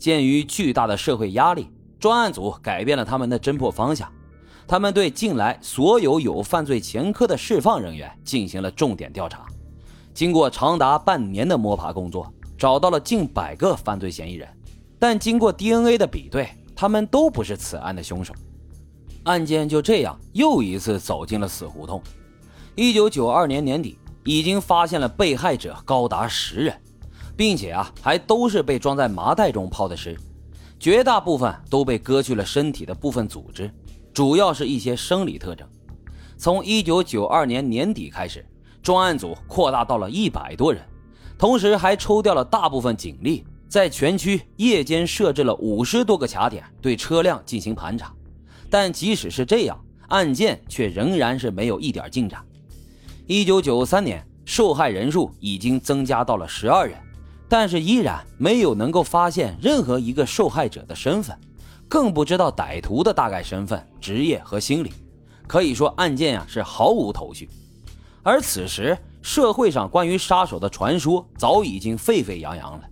鉴于巨大的社会压力，专案组改变了他们的侦破方向。他们对近来所有有犯罪前科的释放人员进行了重点调查。经过长达半年的摸爬工作，找到了近百个犯罪嫌疑人，但经过 DNA 的比对，他们都不是此案的凶手。案件就这样又一次走进了死胡同。一九九二年年底，已经发现了被害者高达十人，并且啊，还都是被装在麻袋中抛的尸，绝大部分都被割去了身体的部分组织，主要是一些生理特征。从一九九二年年底开始，专案组扩大到了一百多人，同时还抽调了大部分警力，在全区夜间设置了五十多个卡点，对车辆进行盘查。但即使是这样，案件却仍然是没有一点进展。一九九三年，受害人数已经增加到了十二人，但是依然没有能够发现任何一个受害者的身份，更不知道歹徒的大概身份、职业和心理。可以说，案件呀是毫无头绪。而此时，社会上关于杀手的传说早已经沸沸扬扬了。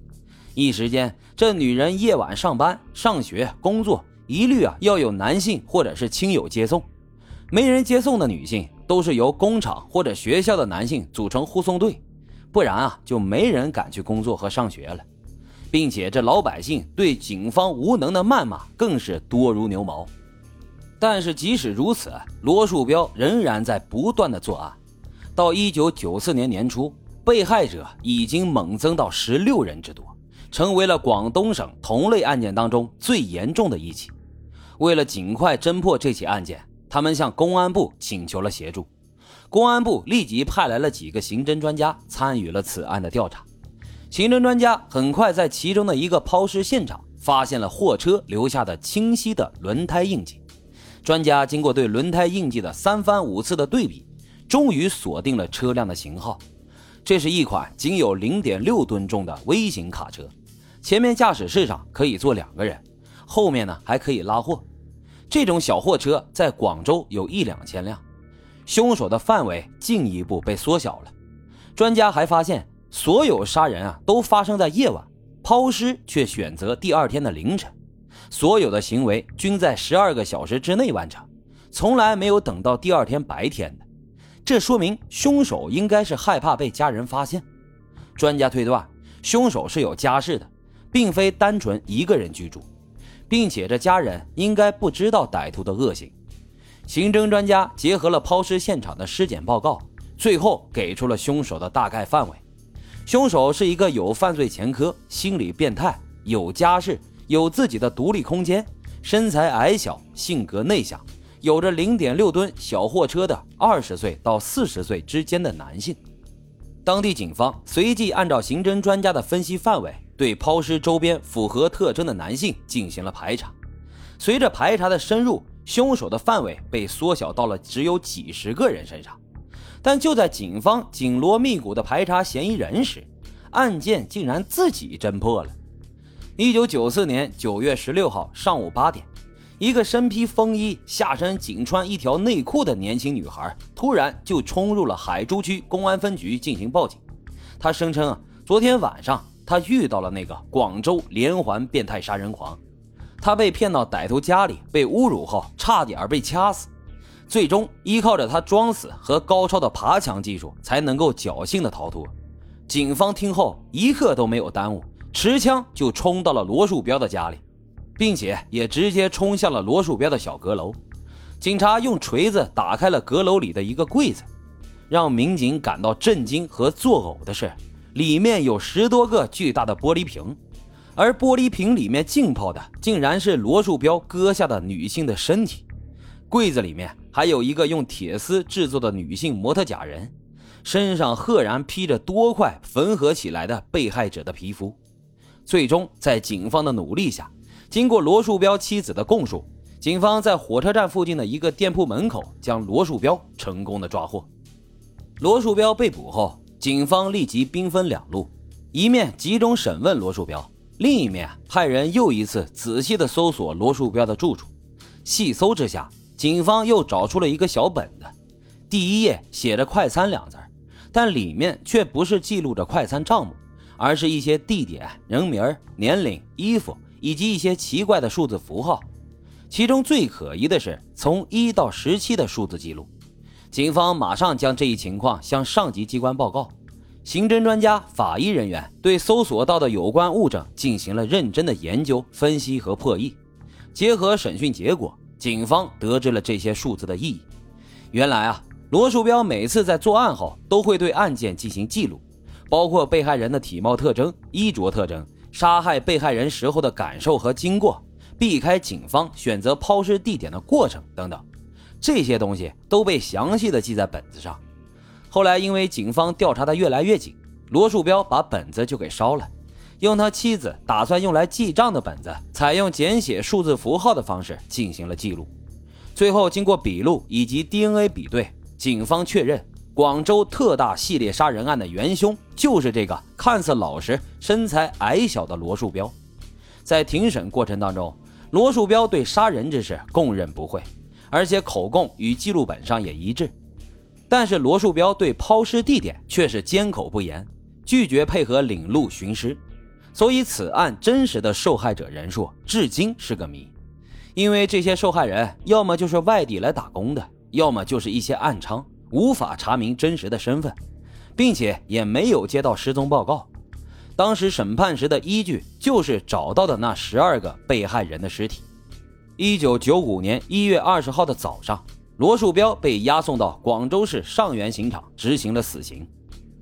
一时间，这女人夜晚上班、上学、工作，一律啊要有男性或者是亲友接送。没人接送的女性。都是由工厂或者学校的男性组成护送队，不然啊就没人敢去工作和上学了，并且这老百姓对警方无能的谩骂更是多如牛毛。但是即使如此，罗树标仍然在不断的作案。到一九九四年年初，被害者已经猛增到十六人之多，成为了广东省同类案件当中最严重的一起。为了尽快侦破这起案件。他们向公安部请求了协助，公安部立即派来了几个刑侦专家参与了此案的调查。刑侦专家很快在其中的一个抛尸现场发现了货车留下的清晰的轮胎印记。专家经过对轮胎印记的三番五次的对比，终于锁定了车辆的型号。这是一款仅有零点六吨重的微型卡车，前面驾驶室上可以坐两个人，后面呢还可以拉货。这种小货车在广州有一两千辆，凶手的范围进一步被缩小了。专家还发现，所有杀人啊都发生在夜晚，抛尸却选择第二天的凌晨，所有的行为均在十二个小时之内完成，从来没有等到第二天白天的。这说明凶手应该是害怕被家人发现。专家推断，凶手是有家室的，并非单纯一个人居住。并且这家人应该不知道歹徒的恶行。刑侦专家结合了抛尸现场的尸检报告，最后给出了凶手的大概范围：凶手是一个有犯罪前科、心理变态、有家室、有自己的独立空间、身材矮小、性格内向、有着零点六吨小货车的二十岁到四十岁之间的男性。当地警方随即按照刑侦专家的分析范围。对抛尸周边符合特征的男性进行了排查，随着排查的深入，凶手的范围被缩小到了只有几十个人身上。但就在警方紧锣密鼓地排查嫌疑人时，案件竟然自己侦破了。一九九四年九月十六号上午八点，一个身披风衣、下身仅穿一条内裤的年轻女孩突然就冲入了海珠区公安分局进行报警。她声称啊，昨天晚上。他遇到了那个广州连环变态杀人狂，他被骗到歹徒家里，被侮辱后差点被掐死，最终依靠着他装死和高超的爬墙技术，才能够侥幸的逃脱。警方听后一刻都没有耽误，持枪就冲到了罗树标的家里，并且也直接冲向了罗树标的小阁楼。警察用锤子打开了阁楼里的一个柜子，让民警感到震惊和作呕的是。里面有十多个巨大的玻璃瓶，而玻璃瓶里面浸泡的竟然是罗树标割下的女性的身体。柜子里面还有一个用铁丝制作的女性模特假人，身上赫然披着多块缝合起来的被害者的皮肤。最终，在警方的努力下，经过罗树标妻子的供述，警方在火车站附近的一个店铺门口将罗树标成功的抓获。罗树标被捕后。警方立即兵分两路，一面集中审问罗树标，另一面派人又一次仔细地搜索罗树标的住处。细搜之下，警方又找出了一个小本子，第一页写着“快餐”两字，但里面却不是记录着快餐账目，而是一些地点、人名、年龄、衣服以及一些奇怪的数字符号。其中最可疑的是从一到十七的数字记录。警方马上将这一情况向上级机关报告。刑侦专家、法医人员对搜索到的有关物证进行了认真的研究、分析和破译。结合审讯结果，警方得知了这些数字的意义。原来啊，罗树标每次在作案后都会对案件进行记录，包括被害人的体貌特征、衣着特征、杀害被害人时候的感受和经过、避开警方选择抛尸地点的过程等等，这些东西都被详细的记在本子上。后来因为警方调查的越来越紧，罗树标把本子就给烧了，用他妻子打算用来记账的本子，采用简写数字符号的方式进行了记录。最后，经过笔录以及 DNA 比对，警方确认广州特大系列杀人案的元凶就是这个看似老实、身材矮小的罗树标。在庭审过程当中，罗树标对杀人之事供认不讳，而且口供与记录本上也一致。但是罗树标对抛尸地点却是缄口不言，拒绝配合领路寻尸，所以此案真实的受害者人数至今是个谜。因为这些受害人要么就是外地来打工的，要么就是一些暗娼，无法查明真实的身份，并且也没有接到失踪报告。当时审判时的依据就是找到的那十二个被害人的尸体。一九九五年一月二十号的早上，罗树标被押送到广州市上元刑场执行了死刑。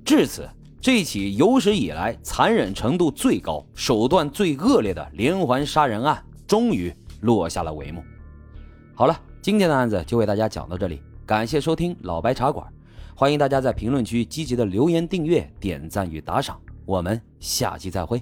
至此，这起有史以来残忍程度最高、手段最恶劣的连环杀人案终于。落下了帷幕。好了，今天的案子就为大家讲到这里，感谢收听老白茶馆，欢迎大家在评论区积极的留言、订阅、点赞与打赏，我们下期再会。